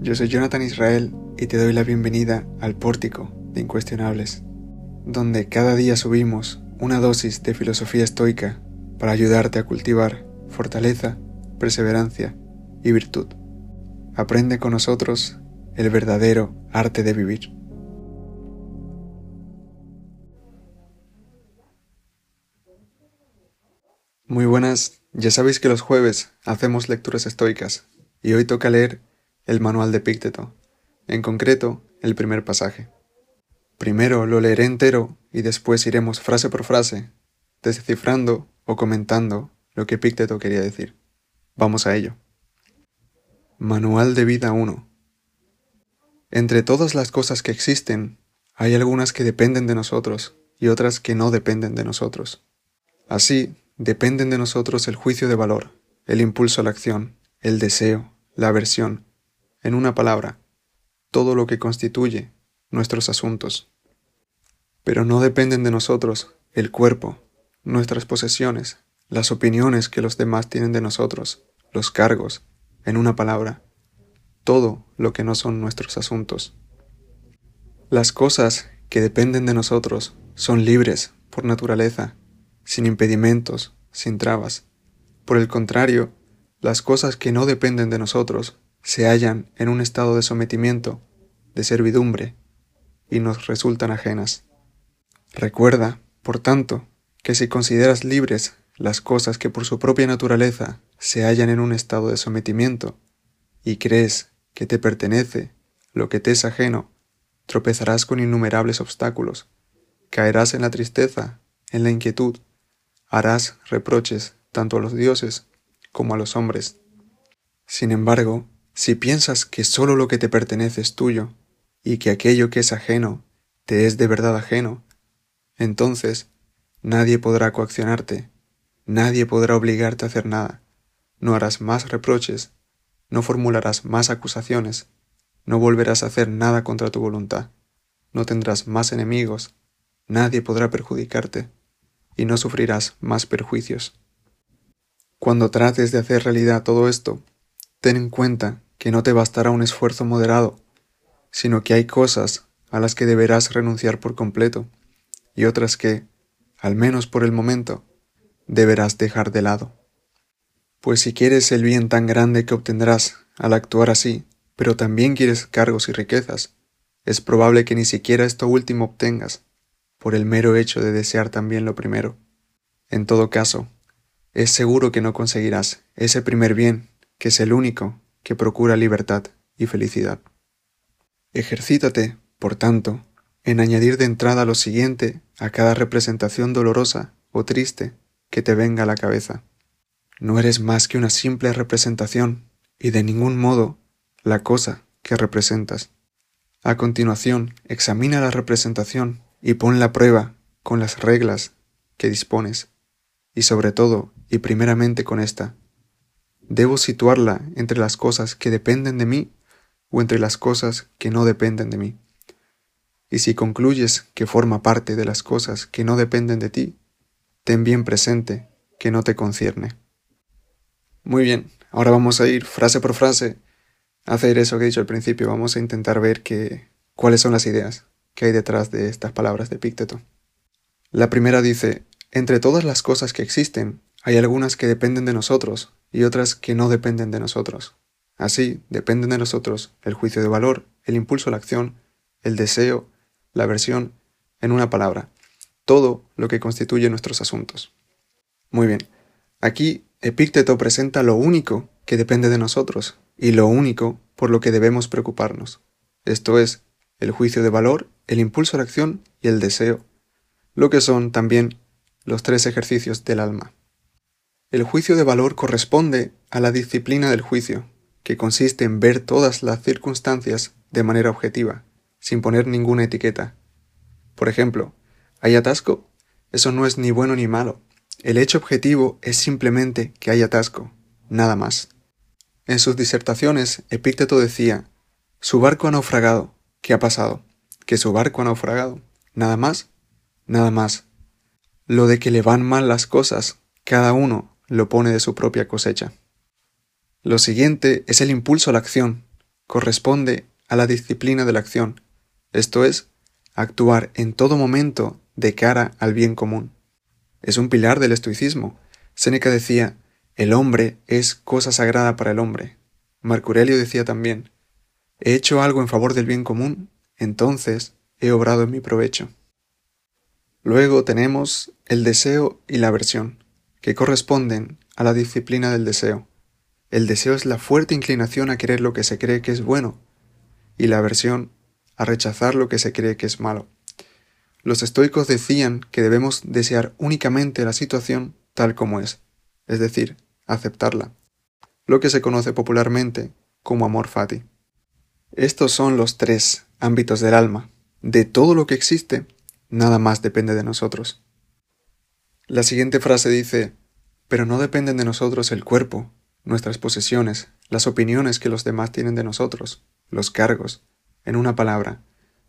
yo soy Jonathan Israel y te doy la bienvenida al Pórtico de Incuestionables, donde cada día subimos una dosis de filosofía estoica para ayudarte a cultivar fortaleza, perseverancia y virtud. Aprende con nosotros el verdadero arte de vivir. Muy buenas, ya sabéis que los jueves hacemos lecturas estoicas y hoy toca leer el manual de Pícteto, en concreto el primer pasaje. Primero lo leeré entero y después iremos frase por frase, descifrando o comentando lo que Pícteto quería decir. Vamos a ello. Manual de vida 1. Entre todas las cosas que existen, hay algunas que dependen de nosotros y otras que no dependen de nosotros. Así, dependen de nosotros el juicio de valor, el impulso a la acción, el deseo, la aversión, en una palabra, todo lo que constituye nuestros asuntos. Pero no dependen de nosotros el cuerpo, nuestras posesiones, las opiniones que los demás tienen de nosotros, los cargos, en una palabra, todo lo que no son nuestros asuntos. Las cosas que dependen de nosotros son libres por naturaleza, sin impedimentos, sin trabas. Por el contrario, las cosas que no dependen de nosotros se hallan en un estado de sometimiento, de servidumbre, y nos resultan ajenas. Recuerda, por tanto, que si consideras libres las cosas que por su propia naturaleza se hallan en un estado de sometimiento, y crees que te pertenece lo que te es ajeno, tropezarás con innumerables obstáculos, caerás en la tristeza, en la inquietud, harás reproches tanto a los dioses como a los hombres. Sin embargo, si piensas que sólo lo que te pertenece es tuyo, y que aquello que es ajeno te es de verdad ajeno, entonces nadie podrá coaccionarte, nadie podrá obligarte a hacer nada, no harás más reproches, no formularás más acusaciones, no volverás a hacer nada contra tu voluntad, no tendrás más enemigos, nadie podrá perjudicarte, y no sufrirás más perjuicios. Cuando trates de hacer realidad todo esto, ten en cuenta que no te bastará un esfuerzo moderado, sino que hay cosas a las que deberás renunciar por completo y otras que, al menos por el momento, deberás dejar de lado. Pues si quieres el bien tan grande que obtendrás al actuar así, pero también quieres cargos y riquezas, es probable que ni siquiera esto último obtengas, por el mero hecho de desear también lo primero. En todo caso, es seguro que no conseguirás ese primer bien, que es el único que procura libertad y felicidad. Ejercítate, por tanto, en añadir de entrada lo siguiente a cada representación dolorosa o triste que te venga a la cabeza. No eres más que una simple representación y de ningún modo la cosa que representas. A continuación, examina la representación y pon la prueba con las reglas que dispones, y sobre todo y primeramente con esta. ¿Debo situarla entre las cosas que dependen de mí o entre las cosas que no dependen de mí? Y si concluyes que forma parte de las cosas que no dependen de ti, ten bien presente que no te concierne. Muy bien, ahora vamos a ir frase por frase a hacer eso que he dicho al principio. Vamos a intentar ver que, cuáles son las ideas que hay detrás de estas palabras de Pícteto. La primera dice, entre todas las cosas que existen, hay algunas que dependen de nosotros y otras que no dependen de nosotros. Así, dependen de nosotros el juicio de valor, el impulso a la acción, el deseo, la aversión, en una palabra, todo lo que constituye nuestros asuntos. Muy bien, aquí Epícteto presenta lo único que depende de nosotros y lo único por lo que debemos preocuparnos, esto es, el juicio de valor, el impulso a la acción y el deseo, lo que son también los tres ejercicios del alma. El juicio de valor corresponde a la disciplina del juicio, que consiste en ver todas las circunstancias de manera objetiva, sin poner ninguna etiqueta. Por ejemplo, ¿hay atasco? Eso no es ni bueno ni malo. El hecho objetivo es simplemente que hay atasco, nada más. En sus disertaciones, Epícteto decía, su barco ha naufragado. ¿Qué ha pasado? Que su barco ha naufragado. ¿Nada más? Nada más. Lo de que le van mal las cosas, cada uno lo pone de su propia cosecha. Lo siguiente es el impulso a la acción, corresponde a la disciplina de la acción, esto es, actuar en todo momento de cara al bien común. Es un pilar del estoicismo. Séneca decía, el hombre es cosa sagrada para el hombre. Marco decía también, he hecho algo en favor del bien común, entonces he obrado en mi provecho. Luego tenemos el deseo y la aversión, que corresponden a la disciplina del deseo. El deseo es la fuerte inclinación a querer lo que se cree que es bueno, y la aversión a rechazar lo que se cree que es malo. Los estoicos decían que debemos desear únicamente la situación tal como es, es decir, aceptarla, lo que se conoce popularmente como amor fati. Estos son los tres ámbitos del alma. De todo lo que existe, nada más depende de nosotros. La siguiente frase dice, pero no dependen de nosotros el cuerpo, nuestras posesiones, las opiniones que los demás tienen de nosotros, los cargos, en una palabra,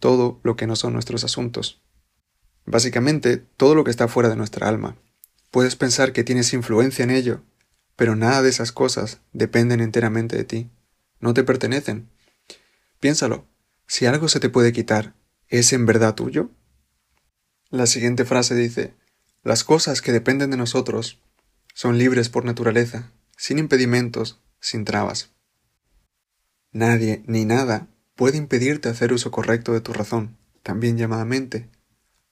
todo lo que no son nuestros asuntos. Básicamente, todo lo que está fuera de nuestra alma. Puedes pensar que tienes influencia en ello, pero nada de esas cosas dependen enteramente de ti. No te pertenecen. Piénsalo, si algo se te puede quitar, ¿es en verdad tuyo? La siguiente frase dice, las cosas que dependen de nosotros son libres por naturaleza, sin impedimentos, sin trabas. Nadie ni nada puede impedirte hacer uso correcto de tu razón, también llamada mente,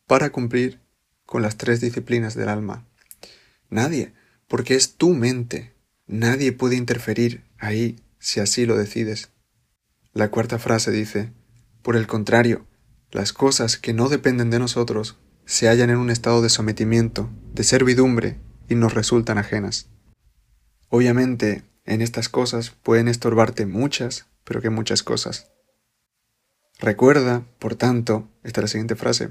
para cumplir con las tres disciplinas del alma. Nadie, porque es tu mente. Nadie puede interferir ahí si así lo decides. La cuarta frase dice, por el contrario, las cosas que no dependen de nosotros se hallan en un estado de sometimiento, de servidumbre, y nos resultan ajenas. Obviamente, en estas cosas pueden estorbarte muchas, pero que muchas cosas. Recuerda, por tanto, esta es la siguiente frase,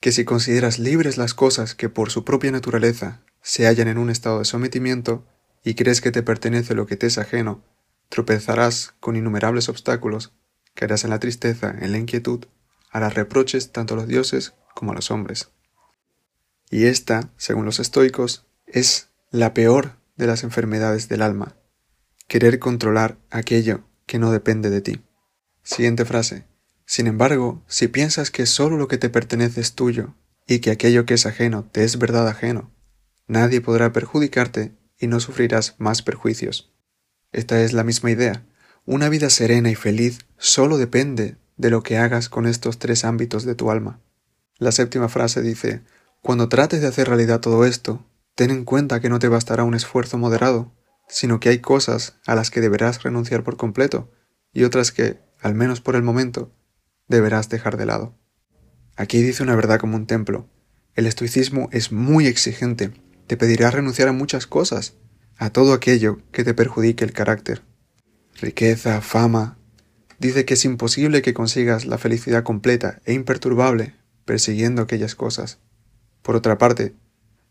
que si consideras libres las cosas que por su propia naturaleza se hallan en un estado de sometimiento y crees que te pertenece lo que te es ajeno, tropezarás con innumerables obstáculos, caerás en la tristeza, en la inquietud, harás reproches tanto a los dioses como a los hombres. Y esta, según los estoicos, es la peor de las enfermedades del alma, querer controlar aquello que no depende de ti. Siguiente frase. Sin embargo, si piensas que solo lo que te pertenece es tuyo, y que aquello que es ajeno te es verdad ajeno, nadie podrá perjudicarte y no sufrirás más perjuicios. Esta es la misma idea. Una vida serena y feliz solo depende de lo que hagas con estos tres ámbitos de tu alma. La séptima frase dice, Cuando trates de hacer realidad todo esto, ten en cuenta que no te bastará un esfuerzo moderado, sino que hay cosas a las que deberás renunciar por completo y otras que, al menos por el momento, deberás dejar de lado. Aquí dice una verdad como un templo. El estoicismo es muy exigente, te pedirá renunciar a muchas cosas, a todo aquello que te perjudique el carácter. Riqueza, fama. Dice que es imposible que consigas la felicidad completa e imperturbable persiguiendo aquellas cosas. Por otra parte,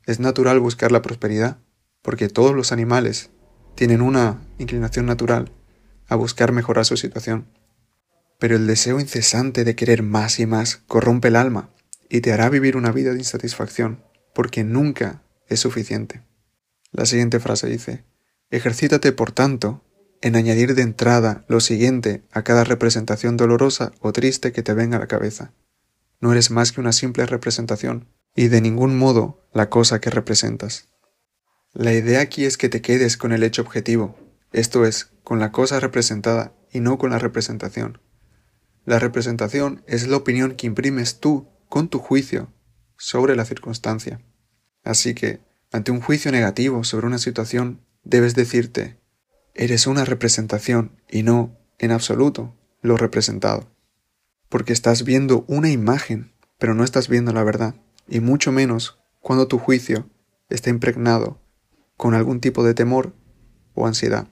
es natural buscar la prosperidad, porque todos los animales tienen una inclinación natural a buscar mejorar su situación. Pero el deseo incesante de querer más y más corrompe el alma y te hará vivir una vida de insatisfacción, porque nunca es suficiente. La siguiente frase dice, ejercítate, por tanto, en añadir de entrada lo siguiente a cada representación dolorosa o triste que te venga a la cabeza. No eres más que una simple representación, y de ningún modo la cosa que representas. La idea aquí es que te quedes con el hecho objetivo, esto es, con la cosa representada y no con la representación. La representación es la opinión que imprimes tú con tu juicio sobre la circunstancia. Así que, ante un juicio negativo sobre una situación, debes decirte, eres una representación y no, en absoluto, lo representado. Porque estás viendo una imagen, pero no estás viendo la verdad, y mucho menos cuando tu juicio está impregnado con algún tipo de temor o ansiedad.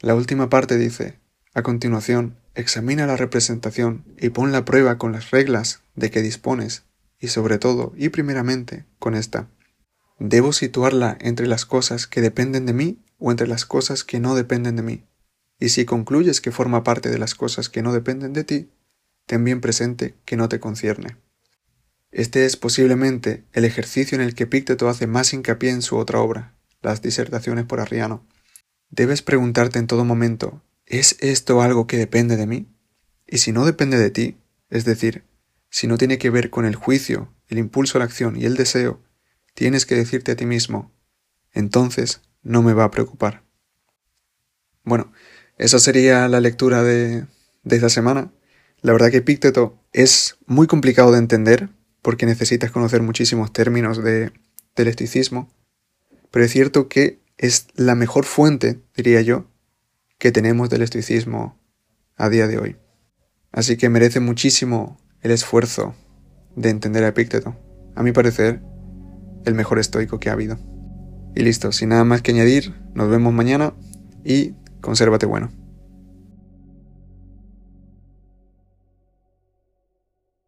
La última parte dice, a continuación, examina la representación y pon la prueba con las reglas de que dispones, y sobre todo, y primeramente, con esta. ¿Debo situarla entre las cosas que dependen de mí o entre las cosas que no dependen de mí? Y si concluyes que forma parte de las cosas que no dependen de ti, ten bien presente que no te concierne. Este es posiblemente el ejercicio en el que Pícteto hace más hincapié en su otra obra, las disertaciones por Arriano. Debes preguntarte en todo momento ¿es esto algo que depende de mí? Y si no depende de ti, es decir, si no tiene que ver con el juicio, el impulso a la acción y el deseo, tienes que decirte a ti mismo, entonces no me va a preocupar. Bueno, esa sería la lectura de, de esta semana. La verdad que Epícteto es muy complicado de entender porque necesitas conocer muchísimos términos de, del estoicismo, pero es cierto que es la mejor fuente, diría yo, que tenemos del estoicismo a día de hoy. Así que merece muchísimo el esfuerzo de entender a Epícteto. A mi parecer, el mejor estoico que ha habido. Y listo, sin nada más que añadir, nos vemos mañana y consérvate bueno.